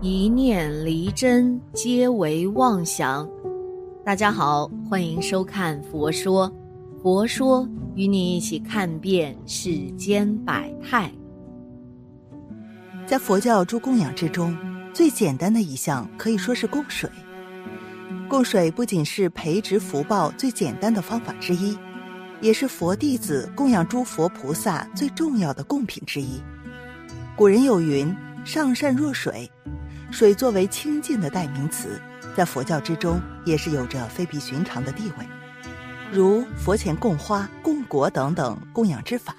一念离真，皆为妄想。大家好，欢迎收看《佛说》，佛说与你一起看遍世间百态。在佛教诸供养之中，最简单的一项可以说是供水。供水不仅是培植福报最简单的方法之一，也是佛弟子供养诸佛菩萨最重要的贡品之一。古人有云：“上善若水。”水作为清净的代名词，在佛教之中也是有着非比寻常的地位。如佛前供花、供果等等供养之法，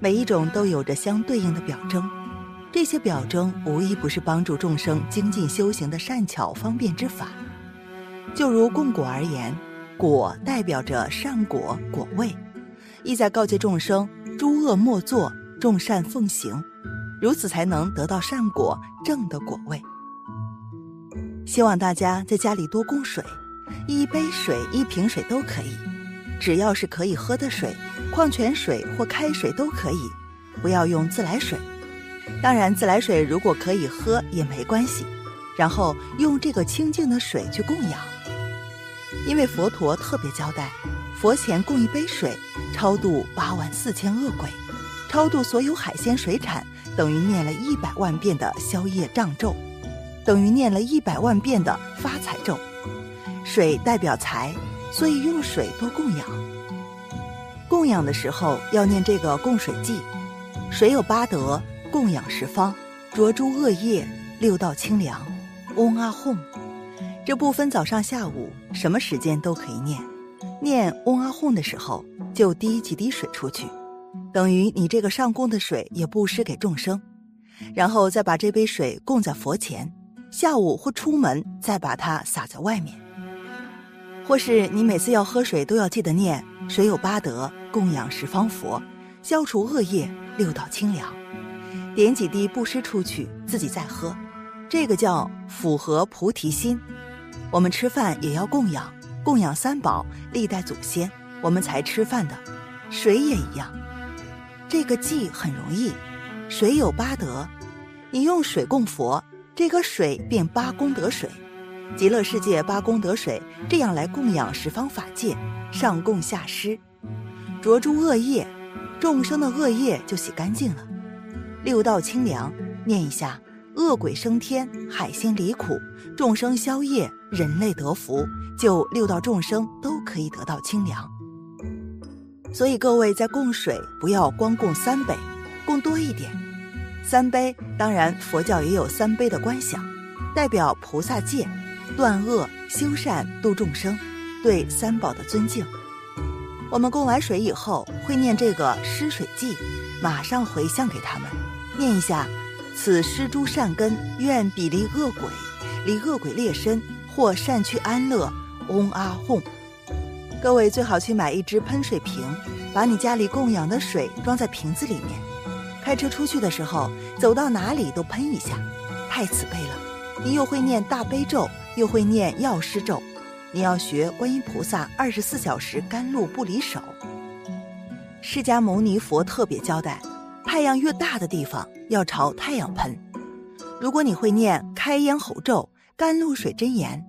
每一种都有着相对应的表征。这些表征无一不是帮助众生精进修行的善巧方便之法。就如供果而言，果代表着善果果位，意在告诫众生：诸恶莫作，众善奉行。如此才能得到善果正的果位。希望大家在家里多供水，一杯水、一瓶水都可以，只要是可以喝的水，矿泉水或开水都可以，不要用自来水。当然，自来水如果可以喝也没关系。然后用这个清净的水去供养，因为佛陀特别交代，佛前供一杯水，超度八万四千恶鬼，超度所有海鲜水产。等于念了一百万遍的消业障咒，等于念了一百万遍的发财咒。水代表财，所以用水多供养。供养的时候要念这个供水记：水有八德，供养十方，浊诸恶业，六道清凉。嗡阿吽，这不分早上下午，什么时间都可以念。念嗡阿吽的时候，就滴几滴水出去。等于你这个上供的水也布施给众生，然后再把这杯水供在佛前，下午或出门再把它洒在外面，或是你每次要喝水都要记得念“水有八德，供养十方佛，消除恶业，六道清凉”，点几滴布施出去，自己再喝，这个叫符合菩提心。我们吃饭也要供养，供养三宝、历代祖先，我们才吃饭的，水也一样。这个记很容易，水有八德，你用水供佛，这个水便八功德水，极乐世界八功德水，这样来供养十方法界，上供下施，浊诸恶业，众生的恶业就洗干净了，六道清凉，念一下，恶鬼升天，海鲜离苦，众生消业，人类得福，就六道众生都可以得到清凉。所以各位在供水，不要光供三杯，供多一点。三杯，当然佛教也有三杯的观想，代表菩萨戒、断恶、修善、度众生，对三宝的尊敬。我们供完水以后，会念这个施水记，马上回向给他们，念一下：此施诸善根，愿彼离恶鬼，离恶鬼劣身，或善趣安乐。嗡阿吽。各位最好去买一只喷水瓶，把你家里供养的水装在瓶子里面。开车出去的时候，走到哪里都喷一下，太慈悲了。你又会念大悲咒，又会念药师咒，你要学观音菩萨二十四小时甘露不离手。释迦牟尼佛特别交代，太阳越大的地方要朝太阳喷。如果你会念开咽喉咒、甘露水真言。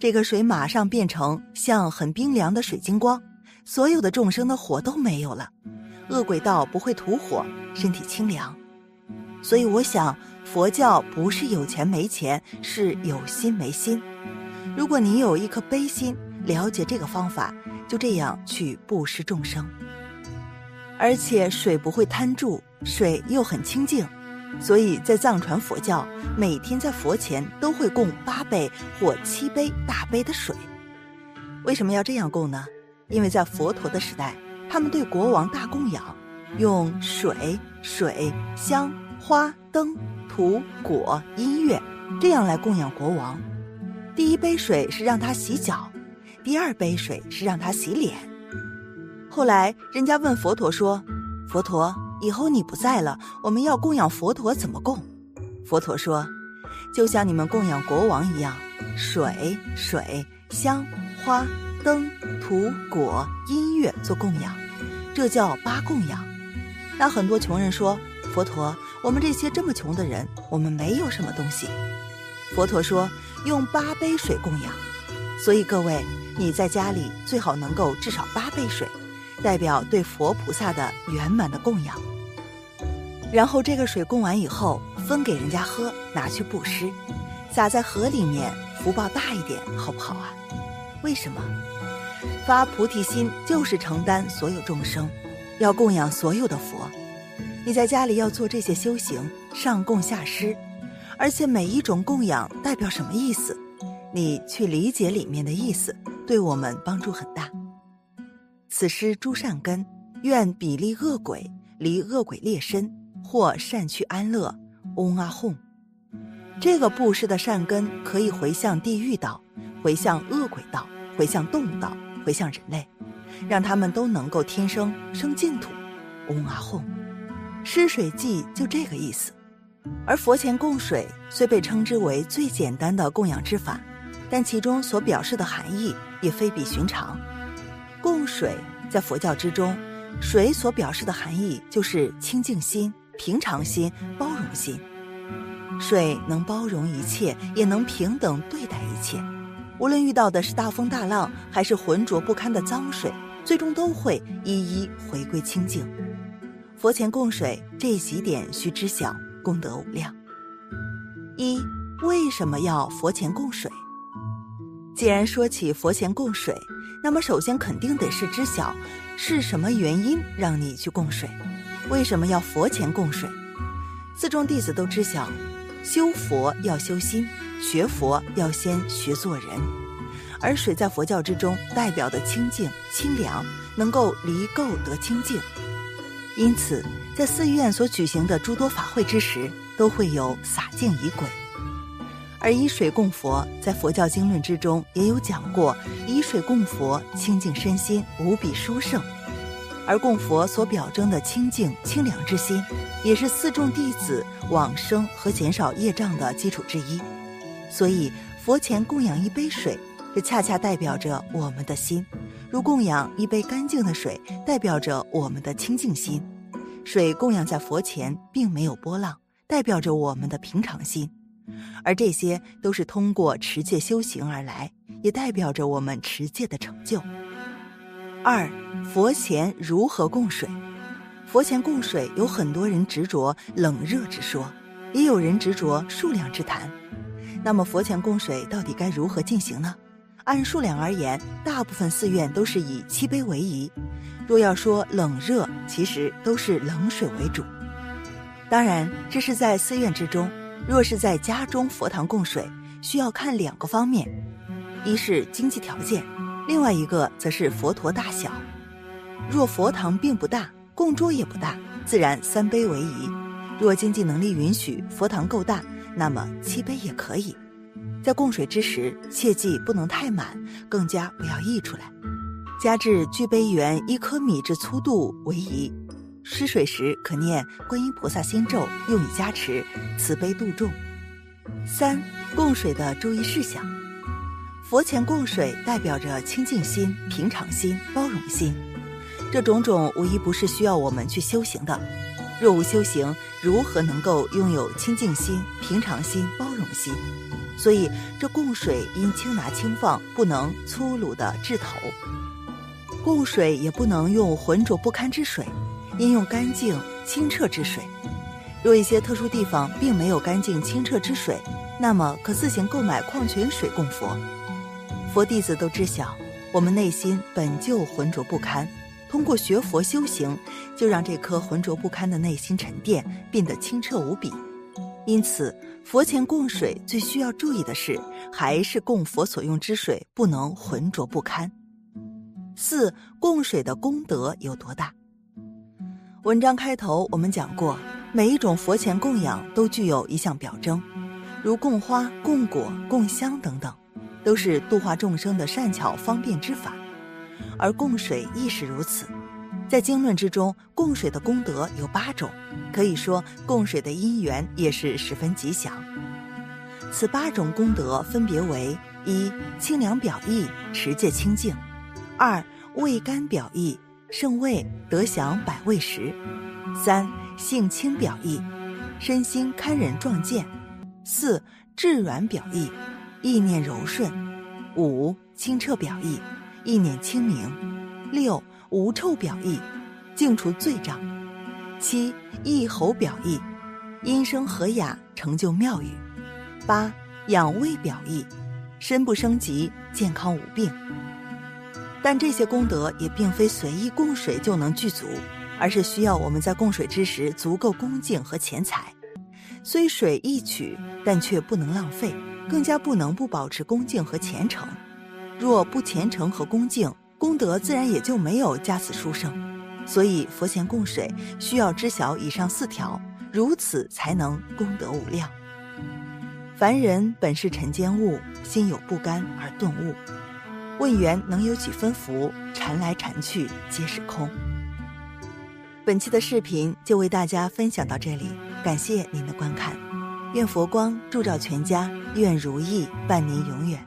这个水马上变成像很冰凉的水晶光，所有的众生的火都没有了，恶鬼道不会吐火，身体清凉。所以我想，佛教不是有钱没钱，是有心没心。如果你有一颗悲心，了解这个方法，就这样去布施众生，而且水不会贪住，水又很清净。所以在藏传佛教，每天在佛前都会供八杯或七杯大杯的水。为什么要这样供呢？因为在佛陀的时代，他们对国王大供养，用水、水、香、花、灯、土、果、音乐这样来供养国王。第一杯水是让他洗脚，第二杯水是让他洗脸。后来人家问佛陀说：“佛陀。”以后你不在了，我们要供养佛陀怎么供？佛陀说，就像你们供养国王一样，水、水、香、花、灯、土、果、音乐做供养，这叫八供养。那很多穷人说，佛陀，我们这些这么穷的人，我们没有什么东西。佛陀说用八杯水供养，所以各位你在家里最好能够至少八杯水，代表对佛菩萨的圆满的供养。然后这个水供完以后，分给人家喝，拿去布施，洒在河里面，福报大一点，好不好啊？为什么？发菩提心就是承担所有众生，要供养所有的佛。你在家里要做这些修行，上供下施，而且每一种供养代表什么意思，你去理解里面的意思，对我们帮助很大。此施诸善根，愿比利恶鬼，离恶鬼劣身，或善趣安乐。嗡阿吽，这个布施的善根可以回向地狱道，回向恶鬼道，回向动物道，回向人类，让他们都能够天生生净土。嗡阿吽。施水祭就这个意思，而佛前供水虽被称之为最简单的供养之法，但其中所表示的含义也非比寻常。供水在佛教之中，水所表示的含义就是清净心、平常心、包容心。水能包容一切，也能平等对待一切。无论遇到的是大风大浪，还是浑浊不堪的脏水，最终都会一一回归清净。佛前供水这几点需知晓，功德无量。一，为什么要佛前供水？既然说起佛前供水，那么首先肯定得是知晓是什么原因让你去供水，为什么要佛前供水？四众弟子都知晓，修佛要修心，学佛要先学做人，而水在佛教之中代表的清净、清凉，能够离垢得清净。因此，在寺院所举行的诸多法会之时，都会有洒净仪轨。而以水供佛，在佛教经论之中也有讲过，以水供佛清净身心，无比殊胜。而供佛所表征的清净清凉之心，也是四众弟子往生和减少业障的基础之一。所以，佛前供养一杯水，这恰恰代表着我们的心。如供养一杯干净的水，代表着我们的清净心；水供养在佛前，并没有波浪，代表着我们的平常心。而这些都是通过持戒修行而来，也代表着我们持戒的成就。二，佛前如何供水？佛前供水，有很多人执着冷热之说，也有人执着数量之谈。那么，佛前供水到底该如何进行呢？按数量而言，大部分寺院都是以七杯为宜。若要说冷热，其实都是冷水为主。当然，这是在寺院之中；若是在家中佛堂供水，需要看两个方面：一是经济条件，另外一个则是佛陀大小。若佛堂并不大，供桌也不大，自然三杯为宜；若经济能力允许，佛堂够大，那么七杯也可以。在供水之时，切记不能太满，更加不要溢出来。加至具杯圆一颗米之粗度为宜。施水时可念观音菩萨心咒，用以加持慈悲度众。三、供水的注意事项。佛前供水代表着清净心、平常心、包容心，这种种无一不是需要我们去修行的。若无修行，如何能够拥有清净心、平常心、包容心？所以，这供水应轻拿轻放，不能粗鲁的掷头；供水也不能用浑浊不堪之水，应用干净清澈之水。若一些特殊地方并没有干净清澈之水，那么可自行购买矿泉水供佛。佛弟子都知晓，我们内心本就浑浊不堪，通过学佛修行，就让这颗浑浊不堪的内心沉淀，变得清澈无比。因此。佛前供水最需要注意的是，还是供佛所用之水不能浑浊不堪。四供水的功德有多大？文章开头我们讲过，每一种佛前供养都具有一项表征，如供花、供果、供香等等，都是度化众生的善巧方便之法，而供水亦是如此。在经论之中，供水的功德有八种，可以说供水的因缘也是十分吉祥。此八种功德分别为：一、清凉表意，持戒清净；二、味甘表意，胜味得享百味食；三、性清表意，身心堪忍壮健；四质软表意，意念柔顺；五清澈表意，意念清明；六无臭表意，净除罪障；七意喉表意，音声和雅，成就妙语；八养胃表意，身不生疾，健康无病。但这些功德也并非随意供水就能具足，而是需要我们在供水之时足够恭敬和钱财。虽水易取，但却不能浪费，更加不能不保持恭敬和虔诚。若不虔诚和恭敬，功德自然也就没有加此殊胜。所以佛前供水需要知晓以上四条，如此才能功德无量。凡人本是尘间物，心有不甘而顿悟。问缘能有几分福？缠来缠去皆是空。本期的视频就为大家分享到这里，感谢您的观看。愿佛光照全家，愿如意伴您永远。